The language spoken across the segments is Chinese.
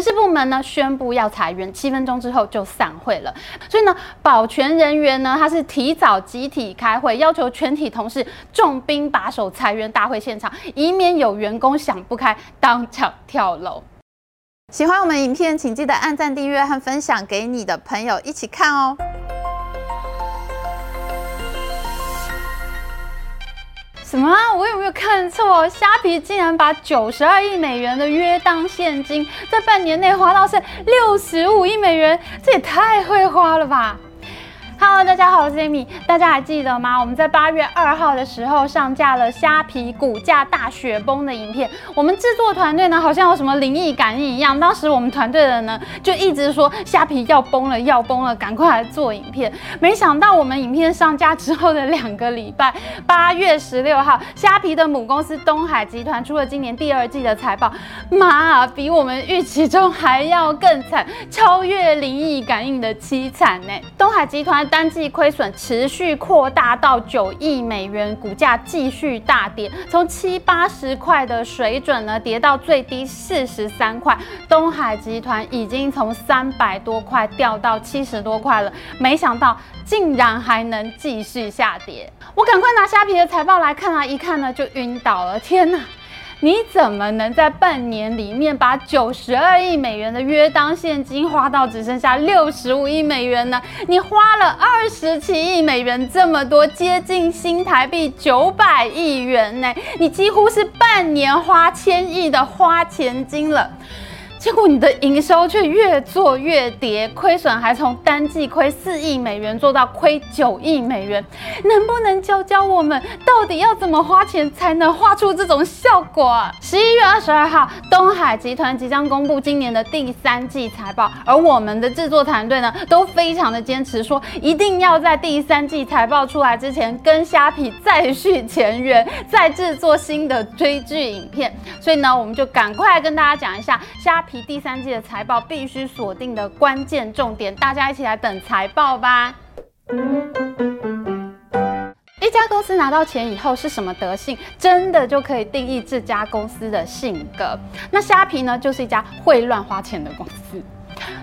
人事部门呢宣布要裁员，七分钟之后就散会了。所以呢，保全人员呢他是提早集体开会，要求全体同事重兵把守裁员大会现场，以免有员工想不开当场跳楼。喜欢我们影片，请记得按赞、订阅和分享给你的朋友一起看哦。什么？我有没有看错？虾皮竟然把九十二亿美元的约当现金，在半年内花到是六十五亿美元，这也太会花了吧！Hello，大家好，我是 Amy。大家还记得吗？我们在八月二号的时候上架了虾皮股价大雪崩的影片。我们制作团队呢，好像有什么灵异感应一样。当时我们团队的呢，就一直说虾皮要崩了，要崩了，赶快来做影片。没想到我们影片上架之后的两个礼拜，八月十六号，虾皮的母公司东海集团出了今年第二季的财报，妈啊，比我们预期中还要更惨，超越灵异感应的凄惨呢。东海集团。单季亏损持续扩大到九亿美元，股价继续大跌，从七八十块的水准呢，跌到最低四十三块。东海集团已经从三百多块掉到七十多块了，没想到竟然还能继续下跌。我赶快拿虾皮的财报来看啊，一看呢就晕倒了，天哪！你怎么能在半年里面把九十二亿美元的约当现金花到只剩下六十五亿美元呢？你花了二十七亿美元，这么多，接近新台币九百亿元呢？你几乎是半年花千亿的花钱金了。结果你的营收却越做越跌，亏损还从单季亏四亿美元做到亏九亿美元，能不能教教我们到底要怎么花钱才能画出这种效果？十一月二十二号，东海集团即将公布今年的第三季财报，而我们的制作团队呢都非常的坚持，说一定要在第三季财报出来之前跟虾皮再续前缘，再制作新的追剧影片。所以呢，我们就赶快跟大家讲一下虾。皮第三季的财报必须锁定的关键重点，大家一起来等财报吧。一家公司拿到钱以后是什么德性，真的就可以定义这家公司的性格。那虾皮呢，就是一家会乱花钱的公司。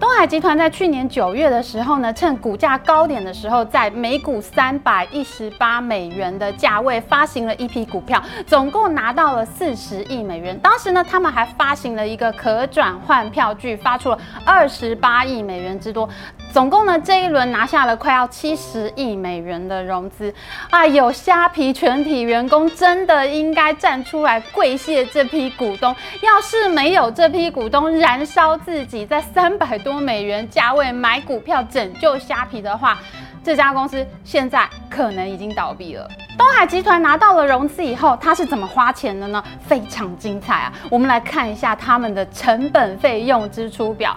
东海集团在去年九月的时候呢，趁股价高点的时候，在每股三百一十八美元的价位发行了一批股票，总共拿到了四十亿美元。当时呢，他们还发行了一个可转换票据，发出了二十八亿美元之多。总共呢，这一轮拿下了快要七十亿美元的融资啊！有虾皮全体员工真的应该站出来跪谢这批股东。要是没有这批股东燃烧自己在三百多多美元价位买股票拯救虾皮的话，这家公司现在可能已经倒闭了。东海集团拿到了融资以后，他是怎么花钱的呢？非常精彩啊！我们来看一下他们的成本费用支出表。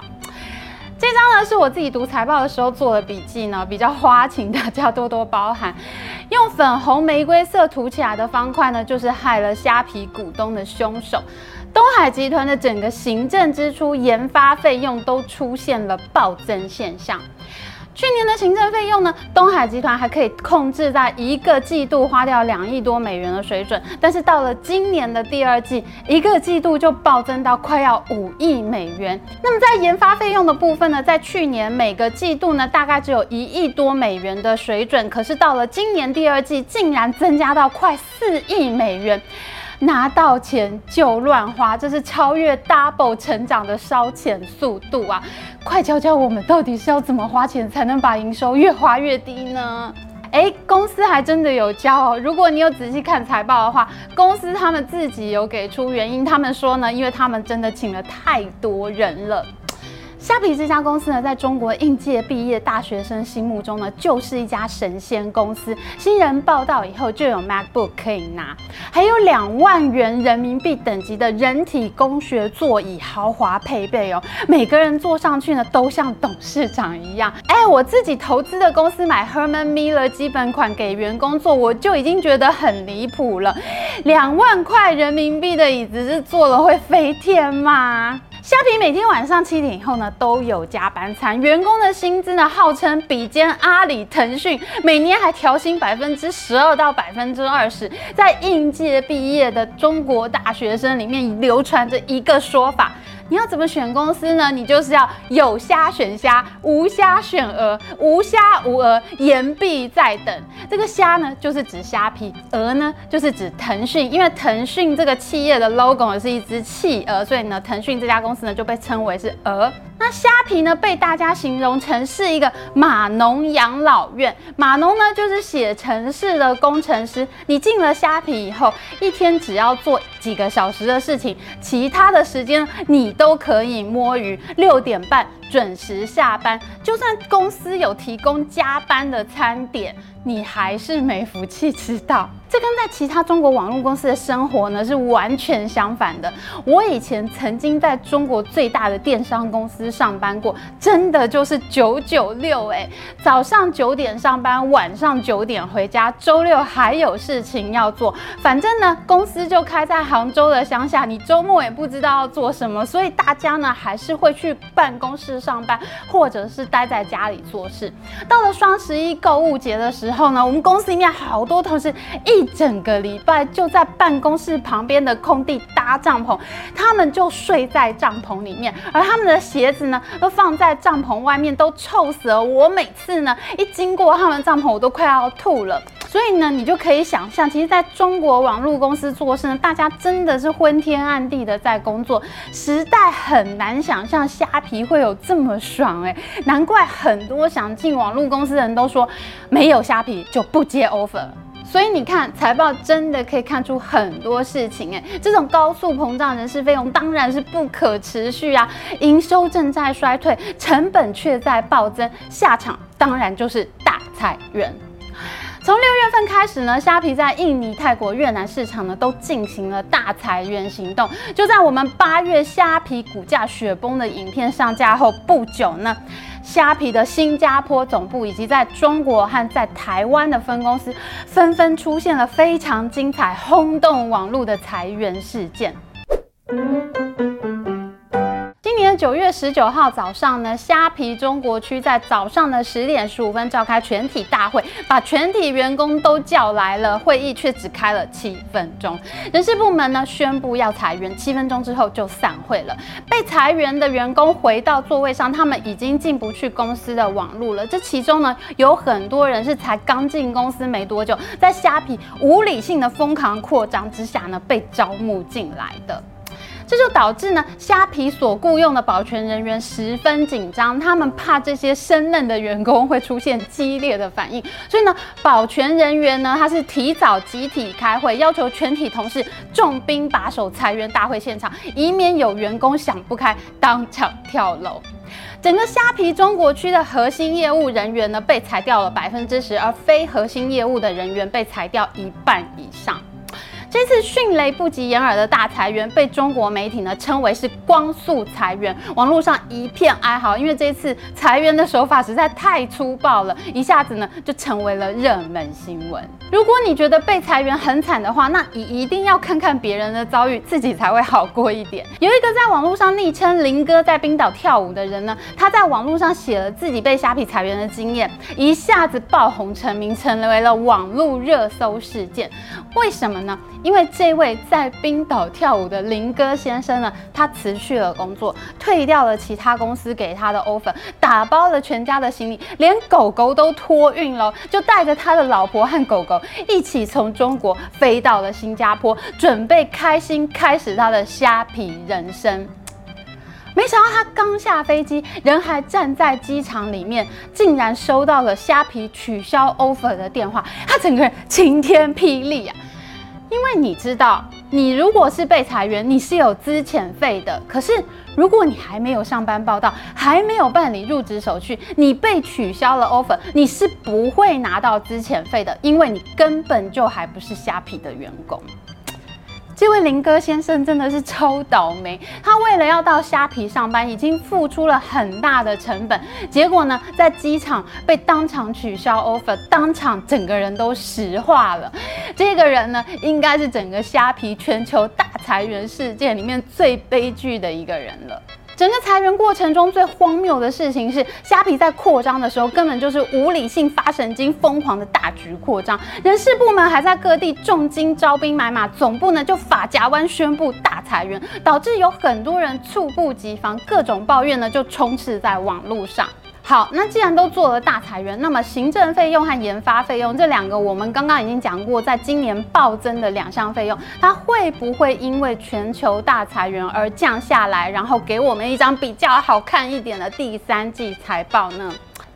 这张呢是我自己读财报的时候做的笔记呢，比较花，请大家多多包涵。用粉红玫瑰色涂起来的方块呢，就是害了虾皮股东的凶手。东海集团的整个行政支出、研发费用都出现了暴增现象。去年的行政费用呢，东海集团还可以控制在一个季度花掉两亿多美元的水准，但是到了今年的第二季，一个季度就暴增到快要五亿美元。那么在研发费用的部分呢，在去年每个季度呢，大概只有一亿多美元的水准，可是到了今年第二季，竟然增加到快四亿美元。拿到钱就乱花，这是超越 double 成长的烧钱速度啊！快教教我们，到底是要怎么花钱才能把营收越花越低呢？哎，公司还真的有教哦。如果你有仔细看财报的话，公司他们自己有给出原因，他们说呢，因为他们真的请了太多人了。虾皮这家公司呢，在中国应届毕业大学生心目中呢，就是一家神仙公司。新人报道以后就有 MacBook 可以拿，还有两万元人民币等级的人体工学座椅豪华配备哦，每个人坐上去呢，都像董事长一样。哎，我自己投资的公司买 Herman Miller 基本款给员工坐，我就已经觉得很离谱了。两万块人民币的椅子是坐了会飞天吗？虾皮每天晚上七点以后呢，都有加班餐，员工的薪资呢，号称比肩阿里、腾讯，每年还调薪百分之十二到百分之二十。在应届毕业的中国大学生里面，流传着一个说法。你要怎么选公司呢？你就是要有虾选虾，无虾选鹅，无虾无鹅，言必在等。这个虾呢，就是指虾皮；鹅呢，就是指腾讯。因为腾讯这个企业的 logo 是一只企鹅，所以呢，腾讯这家公司呢就被称为是鹅。那虾皮呢，被大家形容成是一个码农养老院。码农呢，就是写程式的工程师。你进了虾皮以后，一天只要做几个小时的事情，其他的时间你都可以摸鱼。六点半准时下班，就算公司有提供加班的餐点，你还是没福气吃到。这跟在其他中国网络公司的生活呢是完全相反的。我以前曾经在中国最大的电商公司上班过，真的就是九九六哎，早上九点上班，晚上九点回家，周六还有事情要做。反正呢，公司就开在杭州的乡下，你周末也不知道要做什么，所以大家呢还是会去办公室上班，或者是待在家里做事。到了双十一购物节的时候然后呢，我们公司里面好多同事一。整个礼拜就在办公室旁边的空地搭帐篷，他们就睡在帐篷里面，而他们的鞋子呢都放在帐篷外面，都臭死了。我每次呢一经过他们帐篷，我都快要吐了。所以呢，你就可以想象，其实在中国网络公司做事呢，大家真的是昏天暗地的在工作，实在很难想象虾皮会有这么爽哎，难怪很多想进网络公司的人都说，没有虾皮就不接 offer。所以你看财报真的可以看出很多事情哎，这种高速膨胀人事费用当然是不可持续啊，营收正在衰退，成本却在暴增，下场当然就是大裁员。从六月份开始呢，虾皮在印尼、泰国、越南市场呢都进行了大裁员行动。就在我们八月虾皮股价雪崩的影片上架后不久呢。虾皮的新加坡总部以及在中国和在台湾的分公司，纷纷出现了非常精彩、轰动网络的裁员事件。九月十九号早上呢，虾皮中国区在早上的十点十五分召开全体大会，把全体员工都叫来了，会议却只开了七分钟。人事部门呢宣布要裁员，七分钟之后就散会了。被裁员的员工回到座位上，他们已经进不去公司的网络了。这其中呢，有很多人是才刚进公司没多久，在虾皮无理性的疯狂扩张之下呢，被招募进来的。这就导致呢，虾皮所雇佣的保全人员十分紧张，他们怕这些生嫩的员工会出现激烈的反应，所以呢，保全人员呢，他是提早集体开会，要求全体同事重兵把守裁员大会现场，以免有员工想不开当场跳楼。整个虾皮中国区的核心业务人员呢，被裁掉了百分之十，而非核心业务的人员被裁掉一半以上。这次迅雷不及掩耳的大裁员，被中国媒体呢称为是光速裁员，网络上一片哀嚎，因为这次裁员的手法实在太粗暴了，一下子呢就成为了热门新闻。如果你觉得被裁员很惨的话，那你一定要看看别人的遭遇，自己才会好过一点。有一个在网络上昵称林哥在冰岛跳舞的人呢，他在网络上写了自己被虾皮裁员的经验，一下子爆红成名，成为了网络热搜事件。为什么呢？因为这位在冰岛跳舞的林哥先生呢，他辞去了工作，退掉了其他公司给他的 offer，打包了全家的行李，连狗狗都托运了，就带着他的老婆和狗狗一起从中国飞到了新加坡，准备开心开始他的虾皮人生。没想到他刚下飞机，人还站在机场里面，竟然收到了虾皮取消 offer 的电话，他整个人晴天霹雳啊！因为你知道，你如果是被裁员，你是有资遣费的。可是如果你还没有上班报道，还没有办理入职手续，你被取消了 offer，你是不会拿到资遣费的，因为你根本就还不是虾皮的员工。这位林哥先生真的是超倒霉，他为了要到虾皮上班，已经付出了很大的成本，结果呢，在机场被当场取消 offer，当场整个人都石化了。这个人呢，应该是整个虾皮全球大裁员事件里面最悲剧的一个人了。整个裁员过程中最荒谬的事情是，虾皮在扩张的时候根本就是无理性发神经，疯狂的大局扩张，人事部门还在各地重金招兵买马，总部呢就法夹湾宣布大裁员，导致有很多人猝不及防，各种抱怨呢就充斥在网络上。好，那既然都做了大裁员，那么行政费用和研发费用这两个，我们刚刚已经讲过，在今年暴增的两项费用，它会不会因为全球大裁员而降下来，然后给我们一张比较好看一点的第三季财报呢？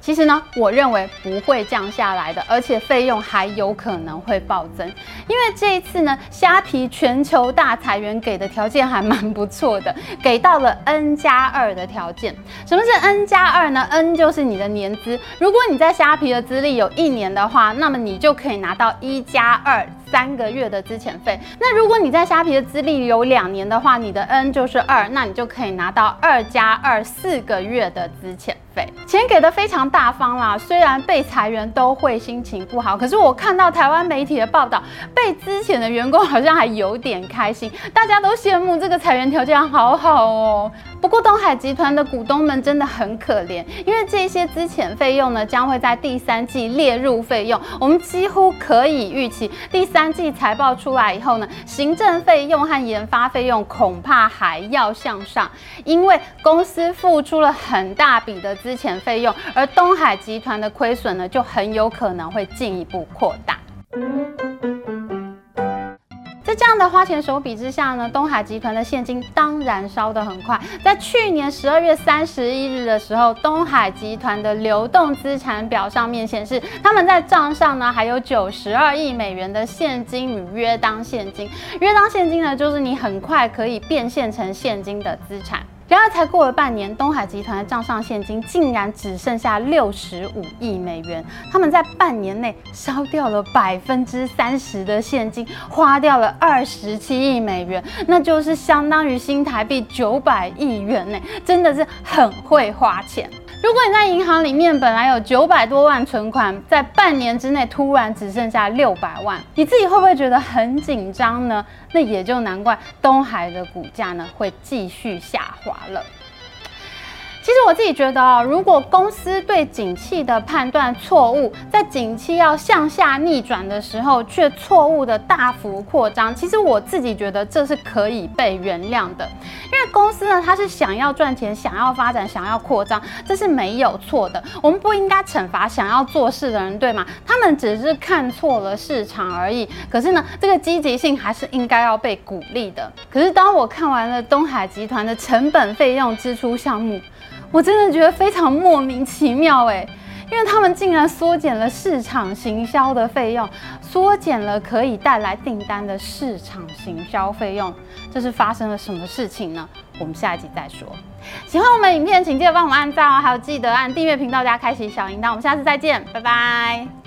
其实呢，我认为不会降下来的，而且费用还有可能会暴增。因为这一次呢，虾皮全球大裁员给的条件还蛮不错的，给到了 N 加二的条件。什么是 N 加二呢？N 就是你的年资，如果你在虾皮的资历有一年的话，那么你就可以拿到一加二。三个月的资遣费，那如果你在虾皮的资历有两年的话，你的 N 就是二，那你就可以拿到二加二四个月的资遣费，钱给的非常大方啦。虽然被裁员都会心情不好，可是我看到台湾媒体的报道，被资遣的员工好像还有点开心，大家都羡慕这个裁员条件好好哦。不过东海集团的股东们真的很可怜，因为这些资遣费用呢将会在第三季列入费用，我们几乎可以预期第三季财报出来以后呢，行政费用和研发费用恐怕还要向上，因为公司付出了很大笔的资遣费用，而东海集团的亏损呢就很有可能会进一步扩大。在这样的花钱手笔之下呢，东海集团的现金当然烧得很快。在去年十二月三十一日的时候，东海集团的流动资产表上面显示，他们在账上呢还有九十二亿美元的现金与约当现金。约当现金呢，就是你很快可以变现成现金的资产。然而，才过了半年，东海集团的账上现金竟然只剩下六十五亿美元。他们在半年内烧掉了百分之三十的现金，花掉了二十七亿美元，那就是相当于新台币九百亿元呢，真的是很会花钱。如果你在银行里面本来有九百多万存款，在半年之内突然只剩下六百万，你自己会不会觉得很紧张呢？那也就难怪东海的股价呢会继续下滑了。其实我自己觉得啊，如果公司对景气的判断错误，在景气要向下逆转的时候，却错误的大幅扩张，其实我自己觉得这是可以被原谅的。因为公司呢，它是想要赚钱、想要发展、想要扩张，这是没有错的。我们不应该惩罚想要做事的人，对吗？他们只是看错了市场而已。可是呢，这个积极性还是应该要被鼓励的。可是当我看完了东海集团的成本费用支出项目，我真的觉得非常莫名其妙哎，因为他们竟然缩减了市场行销的费用，缩减了可以带来订单的市场行销费用，这是发生了什么事情呢？我们下一集再说。喜欢我们影片，请记得帮我们按赞哦，还有记得按订阅频道加开启小铃铛。我们下次再见，拜拜。